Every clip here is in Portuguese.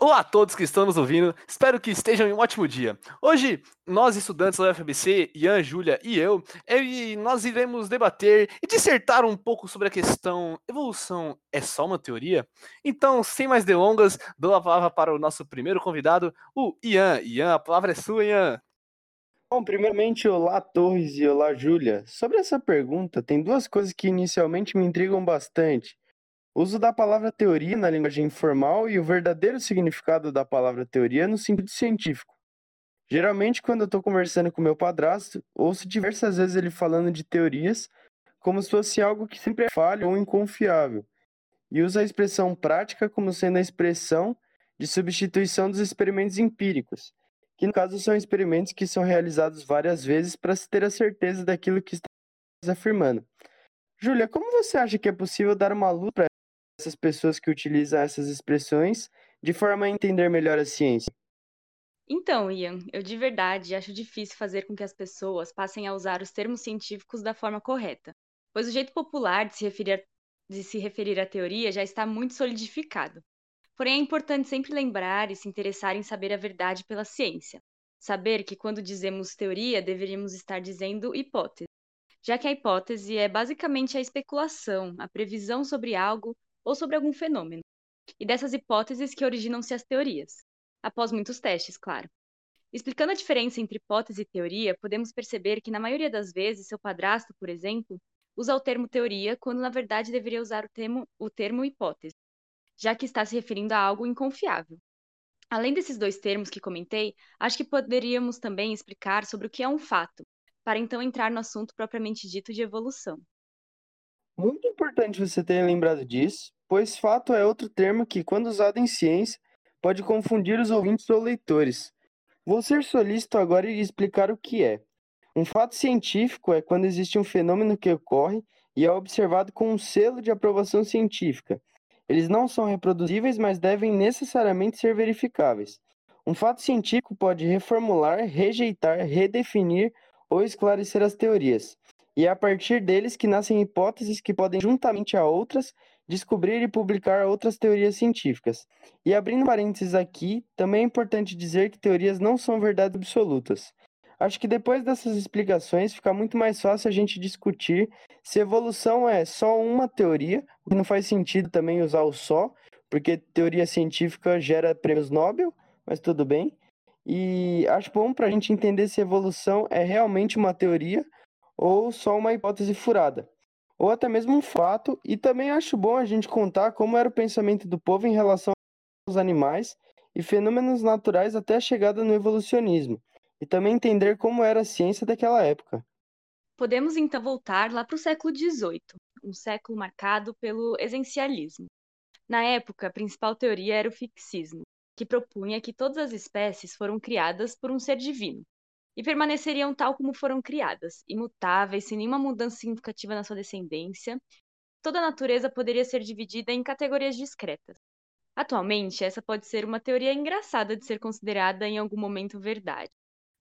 Olá a todos que estão nos ouvindo, espero que estejam em um ótimo dia. Hoje, nós estudantes da UFBC, Ian, Júlia e eu, e nós iremos debater e dissertar um pouco sobre a questão evolução é só uma teoria? Então, sem mais delongas, dou a palavra para o nosso primeiro convidado, o Ian. Ian, a palavra é sua, Ian. Bom, primeiramente, olá Torres e olá Júlia. Sobre essa pergunta, tem duas coisas que inicialmente me intrigam bastante. O uso da palavra teoria na linguagem informal e o verdadeiro significado da palavra teoria no sentido científico. Geralmente, quando eu estou conversando com meu padrasto, ouço diversas vezes ele falando de teorias como se fosse algo que sempre é falho ou inconfiável, e usa a expressão prática como sendo a expressão de substituição dos experimentos empíricos, que no caso são experimentos que são realizados várias vezes para se ter a certeza daquilo que está afirmando. Júlia, como você acha que é possível dar uma luz para essas pessoas que utilizam essas expressões de forma a entender melhor a ciência? Então, Ian, eu de verdade acho difícil fazer com que as pessoas passem a usar os termos científicos da forma correta, pois o jeito popular de se referir a, de se referir à teoria já está muito solidificado. Porém, é importante sempre lembrar e se interessar em saber a verdade pela ciência. Saber que quando dizemos teoria, deveríamos estar dizendo hipótese, já que a hipótese é basicamente a especulação, a previsão sobre algo ou sobre algum fenômeno, e dessas hipóteses que originam-se as teorias, após muitos testes, claro. Explicando a diferença entre hipótese e teoria, podemos perceber que, na maioria das vezes, seu padrasto, por exemplo, usa o termo teoria quando na verdade deveria usar o termo, o termo hipótese, já que está se referindo a algo inconfiável. Além desses dois termos que comentei, acho que poderíamos também explicar sobre o que é um fato, para então entrar no assunto propriamente dito de evolução. Muito importante você ter lembrado disso, pois fato é outro termo que, quando usado em ciência, pode confundir os ouvintes ou leitores. Vou ser solícito agora e explicar o que é. Um fato científico é quando existe um fenômeno que ocorre e é observado com um selo de aprovação científica. Eles não são reproduzíveis, mas devem necessariamente ser verificáveis. Um fato científico pode reformular, rejeitar, redefinir ou esclarecer as teorias. E é a partir deles que nascem hipóteses que podem, juntamente a outras, descobrir e publicar outras teorias científicas. E abrindo parênteses aqui, também é importante dizer que teorias não são verdades absolutas. Acho que depois dessas explicações fica muito mais fácil a gente discutir se evolução é só uma teoria, que não faz sentido também usar o só, porque teoria científica gera prêmios Nobel, mas tudo bem. E acho bom para a gente entender se evolução é realmente uma teoria ou só uma hipótese furada ou até mesmo um fato, e também acho bom a gente contar como era o pensamento do povo em relação aos animais e fenômenos naturais até a chegada no evolucionismo, e também entender como era a ciência daquela época. Podemos então voltar lá para o século XVIII, um século marcado pelo essencialismo. Na época, a principal teoria era o fixismo, que propunha que todas as espécies foram criadas por um ser divino, e permaneceriam tal como foram criadas, imutáveis, sem nenhuma mudança significativa na sua descendência. Toda a natureza poderia ser dividida em categorias discretas. Atualmente, essa pode ser uma teoria engraçada de ser considerada em algum momento verdade.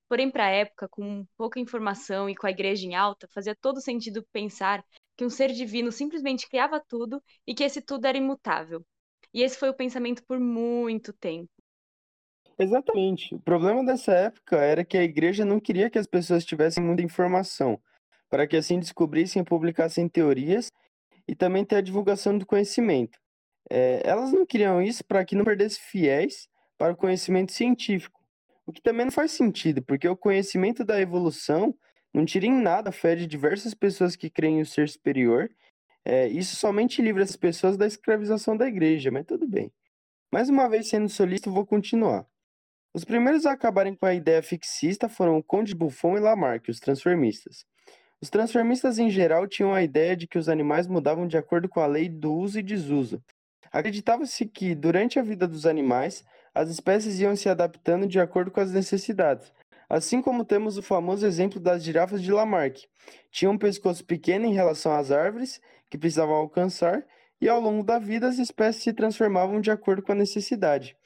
Porém, para a época, com pouca informação e com a igreja em alta, fazia todo sentido pensar que um ser divino simplesmente criava tudo e que esse tudo era imutável. E esse foi o pensamento por muito tempo. Exatamente. O problema dessa época era que a igreja não queria que as pessoas tivessem muita informação, para que assim descobrissem e publicassem teorias e também ter a divulgação do conhecimento. É, elas não queriam isso para que não perdesse fiéis para o conhecimento científico, o que também não faz sentido, porque o conhecimento da evolução não tira em nada a fé de diversas pessoas que creem o ser superior. É, isso somente livra as pessoas da escravização da igreja, mas tudo bem. Mais uma vez sendo solista, vou continuar. Os primeiros a acabarem com a ideia fixista foram o Conde Buffon e Lamarck, os transformistas. Os transformistas em geral tinham a ideia de que os animais mudavam de acordo com a lei do uso e desuso. Acreditava-se que, durante a vida dos animais, as espécies iam se adaptando de acordo com as necessidades. Assim como temos o famoso exemplo das girafas de Lamarck. Tinham um pescoço pequeno em relação às árvores que precisavam alcançar, e ao longo da vida as espécies se transformavam de acordo com a necessidade.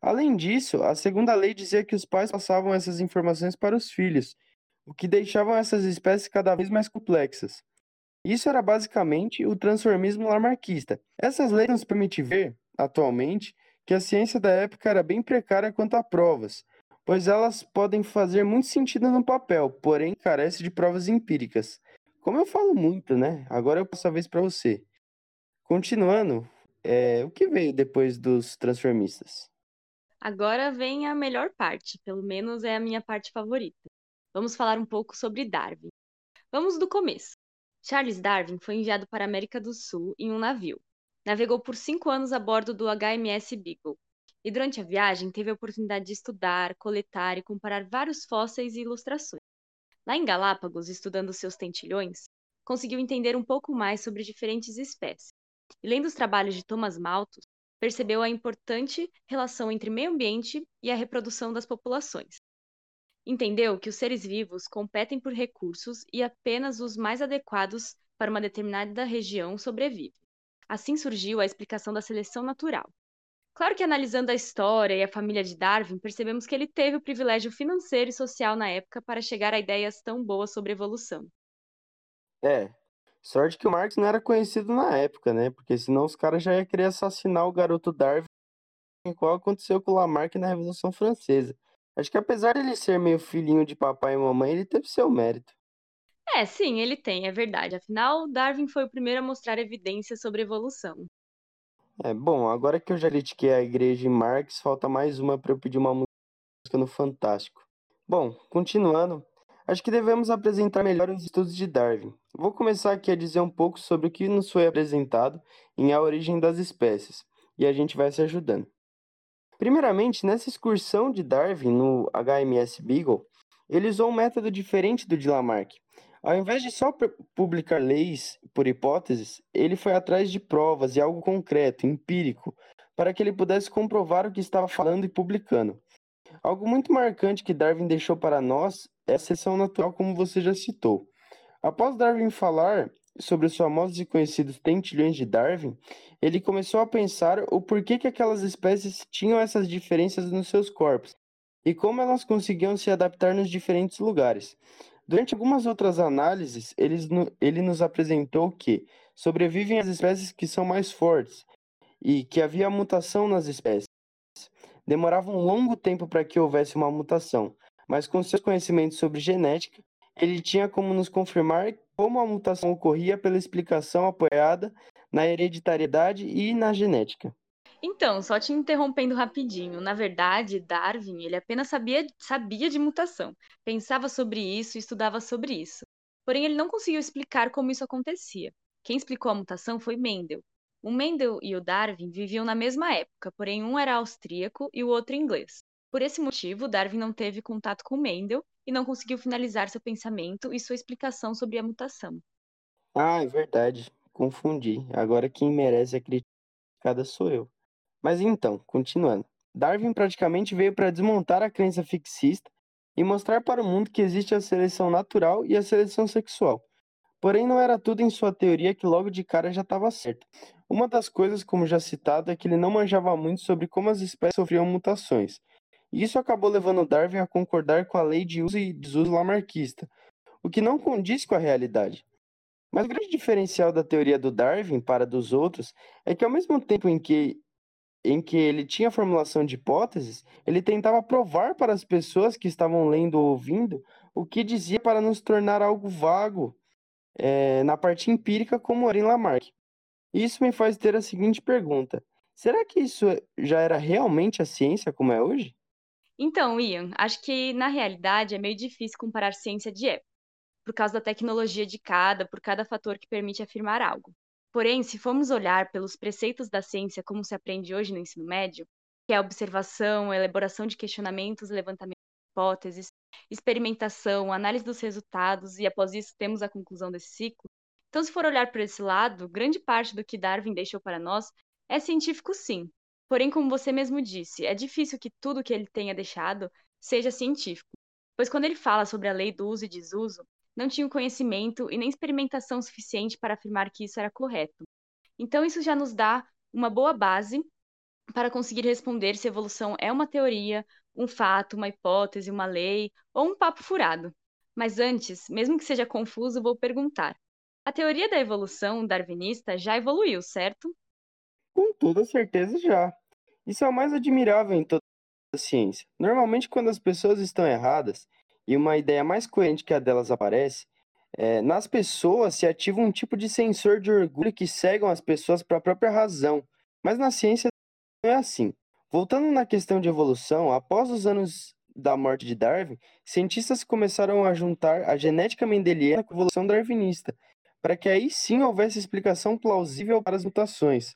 Além disso, a segunda lei dizia que os pais passavam essas informações para os filhos, o que deixava essas espécies cada vez mais complexas. Isso era basicamente o transformismo lamarquista. Essas leis nos permitem ver, atualmente, que a ciência da época era bem precária quanto a provas, pois elas podem fazer muito sentido no papel, porém carece de provas empíricas. Como eu falo muito, né? Agora eu passo a vez para você. Continuando, é, o que veio depois dos transformistas? Agora vem a melhor parte, pelo menos é a minha parte favorita. Vamos falar um pouco sobre Darwin. Vamos do começo. Charles Darwin foi enviado para a América do Sul em um navio. Navegou por cinco anos a bordo do HMS Beagle. E durante a viagem teve a oportunidade de estudar, coletar e comparar vários fósseis e ilustrações. Lá em Galápagos, estudando seus tentilhões, conseguiu entender um pouco mais sobre diferentes espécies. E lendo os trabalhos de Thomas Malthus, percebeu a importante relação entre meio ambiente e a reprodução das populações. Entendeu que os seres vivos competem por recursos e apenas os mais adequados para uma determinada região sobrevivem. Assim surgiu a explicação da seleção natural. Claro que analisando a história e a família de Darwin, percebemos que ele teve o privilégio financeiro e social na época para chegar a ideias tão boas sobre evolução. É, sorte que o Marx não era conhecido na época, né? Porque senão os caras já iam querer assassinar o garoto Darwin, igual aconteceu com o Lamarck na Revolução Francesa. Acho que apesar de ele ser meio filhinho de papai e mamãe, ele teve seu mérito. É, sim, ele tem, é verdade. Afinal, Darwin foi o primeiro a mostrar evidências sobre evolução. É, bom, agora que eu já critiquei a igreja em Marx, falta mais uma para eu pedir uma música no Fantástico. Bom, continuando, acho que devemos apresentar melhor os estudos de Darwin. Vou começar aqui a dizer um pouco sobre o que nos foi apresentado em A Origem das Espécies, e a gente vai se ajudando. Primeiramente, nessa excursão de Darwin no HMS Beagle, ele usou um método diferente do de Lamarck. Ao invés de só publicar leis por hipóteses, ele foi atrás de provas e algo concreto, empírico, para que ele pudesse comprovar o que estava falando e publicando. Algo muito marcante que Darwin deixou para nós é a seleção natural, como você já citou. Após Darwin falar sobre os famosos e conhecidos tentilhões de Darwin, ele começou a pensar o porquê que aquelas espécies tinham essas diferenças nos seus corpos e como elas conseguiam se adaptar nos diferentes lugares. Durante algumas outras análises, ele, nos apresentou que sobrevivem as espécies que são mais fortes e que havia mutação nas espécies. Demorava um longo tempo para que houvesse uma mutação, mas com seus conhecimentos sobre genética, ele tinha como nos confirmar como a mutação ocorria pela explicação apoiada na hereditariedade e na genética. Então, só te interrompendo rapidinho, na verdade, Darwin, ele apenas sabia, sabia de mutação, pensava sobre isso e estudava sobre isso. Porém, ele não conseguiu explicar como isso acontecia. Quem explicou a mutação foi Mendel. O Mendel e o Darwin viviam na mesma época, porém um era austríaco e o outro inglês. Por esse motivo, Darwin não teve contato com Mendel e não conseguiu finalizar seu pensamento e sua explicação sobre a mutação. Ah, é verdade. Confundi. Agora quem merece a criticada sou eu. Mas então, continuando. Darwin praticamente veio para desmontar a crença fixista e mostrar para o mundo que existe a seleção natural e a seleção sexual. Porém, não era tudo em sua teoria que logo de cara já estava certo. Uma das coisas, como já citado, é que ele não manjava muito sobre como as espécies sofriam mutações, isso acabou levando Darwin a concordar com a lei de uso e desuso lamarquista, o que não condiz com a realidade. Mas o grande diferencial da teoria do Darwin para dos outros é que, ao mesmo tempo em que, em que ele tinha a formulação de hipóteses, ele tentava provar para as pessoas que estavam lendo ou ouvindo o que dizia para nos tornar algo vago é, na parte empírica, como era em Lamarck. Isso me faz ter a seguinte pergunta: será que isso já era realmente a ciência como é hoje? Então, Ian, acho que na realidade é meio difícil comparar ciência de época, por causa da tecnologia de cada, por cada fator que permite afirmar algo. Porém, se formos olhar pelos preceitos da ciência como se aprende hoje no ensino médio, que é a observação, a elaboração de questionamentos, levantamento de hipóteses, experimentação, análise dos resultados e após isso temos a conclusão desse ciclo. Então, se for olhar por esse lado, grande parte do que Darwin deixou para nós é científico sim, Porém, como você mesmo disse, é difícil que tudo que ele tenha deixado seja científico, pois quando ele fala sobre a lei do uso e desuso, não tinha o conhecimento e nem experimentação suficiente para afirmar que isso era correto. Então, isso já nos dá uma boa base para conseguir responder se evolução é uma teoria, um fato, uma hipótese, uma lei ou um papo furado. Mas antes, mesmo que seja confuso, vou perguntar: a teoria da evolução darwinista já evoluiu, certo? Com toda certeza já. Isso é o mais admirável em toda a ciência. Normalmente, quando as pessoas estão erradas e uma ideia mais coerente que a delas aparece, é, nas pessoas se ativa um tipo de sensor de orgulho que cegam as pessoas para a própria razão. Mas na ciência não é assim. Voltando na questão de evolução, após os anos da morte de Darwin, cientistas começaram a juntar a genética mendeliana com a evolução darwinista, para que aí sim houvesse explicação plausível para as mutações.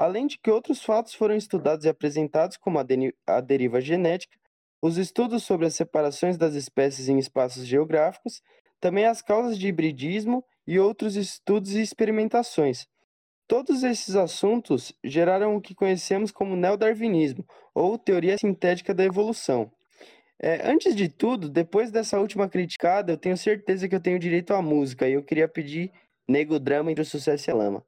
Além de que outros fatos foram estudados e apresentados, como a, a deriva genética, os estudos sobre as separações das espécies em espaços geográficos, também as causas de hibridismo e outros estudos e experimentações. Todos esses assuntos geraram o que conhecemos como neodarwinismo, ou teoria sintética da evolução. É, antes de tudo, depois dessa última criticada, eu tenho certeza que eu tenho direito à música e eu queria pedir Nego Drama entre o sucesso e a lama.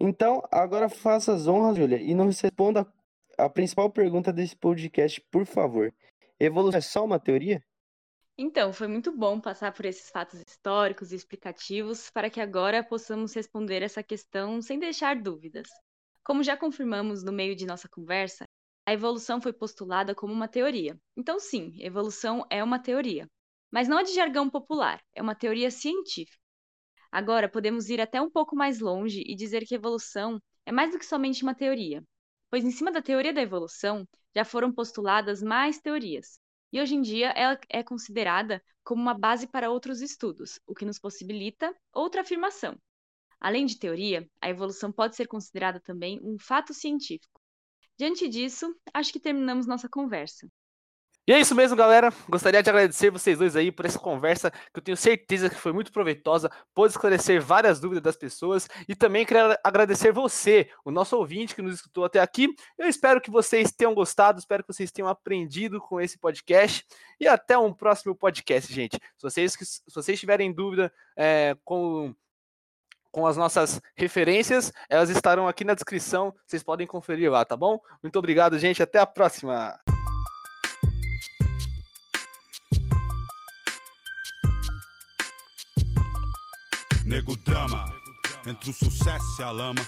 Então, agora faça as honras, Júlia, e não responda a principal pergunta desse podcast, por favor. Evolução é só uma teoria? Então, foi muito bom passar por esses fatos históricos e explicativos para que agora possamos responder essa questão sem deixar dúvidas. Como já confirmamos no meio de nossa conversa, a evolução foi postulada como uma teoria. Então, sim, evolução é uma teoria. Mas não é de jargão popular, é uma teoria científica. Agora, podemos ir até um pouco mais longe e dizer que evolução é mais do que somente uma teoria, pois em cima da teoria da evolução já foram postuladas mais teorias, e hoje em dia ela é considerada como uma base para outros estudos, o que nos possibilita outra afirmação. Além de teoria, a evolução pode ser considerada também um fato científico. Diante disso, acho que terminamos nossa conversa. E é isso mesmo, galera. Gostaria de agradecer vocês dois aí por essa conversa, que eu tenho certeza que foi muito proveitosa, pôde esclarecer várias dúvidas das pessoas e também queria agradecer você, o nosso ouvinte que nos escutou até aqui. Eu espero que vocês tenham gostado, espero que vocês tenham aprendido com esse podcast e até um próximo podcast, gente. Se vocês, se vocês tiverem dúvida é, com com as nossas referências, elas estarão aqui na descrição, vocês podem conferir lá, tá bom? Muito obrigado, gente, até a próxima! Nego drama, entre o sucesso e a lama